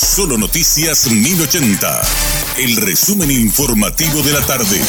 Solo Noticias 1080. El resumen informativo de la tarde.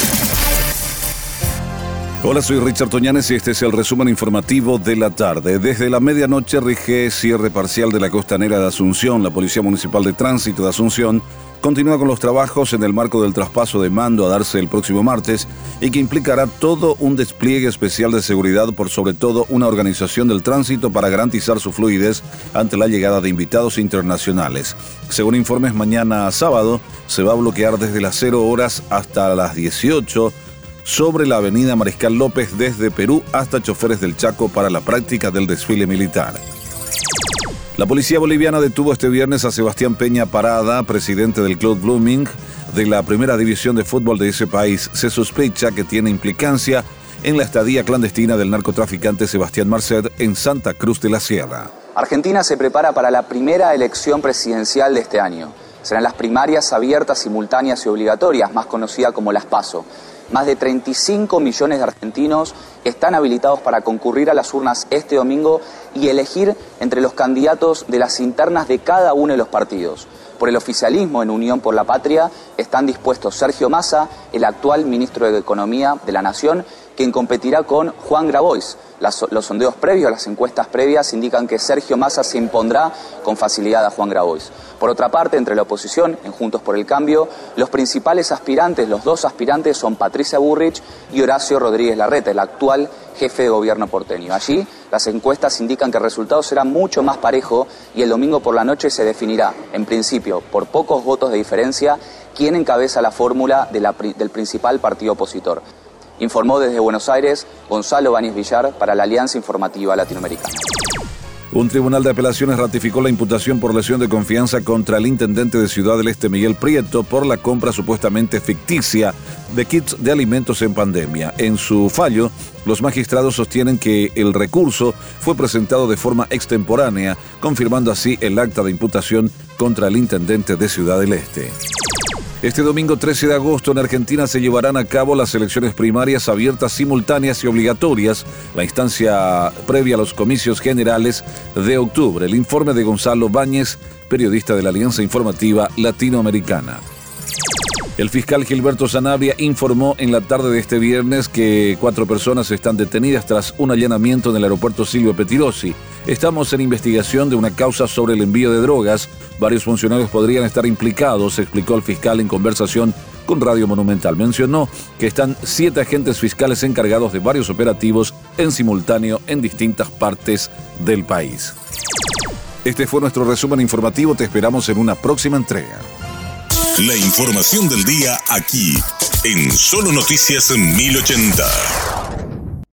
Hola, soy Richard Toñanes y este es el resumen informativo de la tarde. Desde la medianoche rige cierre parcial de la costanera de Asunción. La Policía Municipal de Tránsito de Asunción continúa con los trabajos en el marco del traspaso de mando a darse el próximo martes y que implicará todo un despliegue especial de seguridad por sobre todo una organización del tránsito para garantizar su fluidez ante la llegada de invitados internacionales. Según informes, mañana sábado se va a bloquear desde las 0 horas hasta las 18 sobre la avenida Mariscal López desde Perú hasta Choferes del Chaco para la práctica del desfile militar. La policía boliviana detuvo este viernes a Sebastián Peña Parada, presidente del Club Blooming de la primera división de fútbol de ese país. Se sospecha que tiene implicancia en la estadía clandestina del narcotraficante Sebastián Marcet en Santa Cruz de la Sierra. Argentina se prepara para la primera elección presidencial de este año. Serán las primarias abiertas, simultáneas y obligatorias, más conocidas como las PASO. Más de 35 millones de argentinos están habilitados para concurrir a las urnas este domingo y elegir entre los candidatos de las internas de cada uno de los partidos. Por el oficialismo en Unión por la Patria están dispuestos Sergio Massa, el actual ministro de Economía de la Nación, quien competirá con Juan Grabois, los sondeos previos, las encuestas previas indican que Sergio Massa se impondrá con facilidad a Juan Grabois. Por otra parte, entre la oposición, en Juntos por el Cambio, los principales aspirantes, los dos aspirantes son Patricia Burrich y Horacio Rodríguez Larreta, el actual jefe de gobierno porteño. Allí, las encuestas indican que el resultado será mucho más parejo y el domingo por la noche se definirá, en principio, por pocos votos de diferencia, quién encabeza la fórmula del principal partido opositor. Informó desde Buenos Aires Gonzalo Báñez Villar para la Alianza Informativa Latinoamericana. Un tribunal de apelaciones ratificó la imputación por lesión de confianza contra el intendente de Ciudad del Este, Miguel Prieto, por la compra supuestamente ficticia de kits de alimentos en pandemia. En su fallo, los magistrados sostienen que el recurso fue presentado de forma extemporánea, confirmando así el acta de imputación contra el intendente de Ciudad del Este. Este domingo 13 de agosto en Argentina se llevarán a cabo las elecciones primarias abiertas, simultáneas y obligatorias, la instancia previa a los comicios generales de octubre. El informe de Gonzalo Báñez, periodista de la Alianza Informativa Latinoamericana. El fiscal Gilberto Sanabria informó en la tarde de este viernes que cuatro personas están detenidas tras un allanamiento en el aeropuerto Silvio Petirosi. Estamos en investigación de una causa sobre el envío de drogas. Varios funcionarios podrían estar implicados, explicó el fiscal en conversación con Radio Monumental. Mencionó que están siete agentes fiscales encargados de varios operativos en simultáneo en distintas partes del país. Este fue nuestro resumen informativo. Te esperamos en una próxima entrega. La información del día aquí, en Solo Noticias 1080.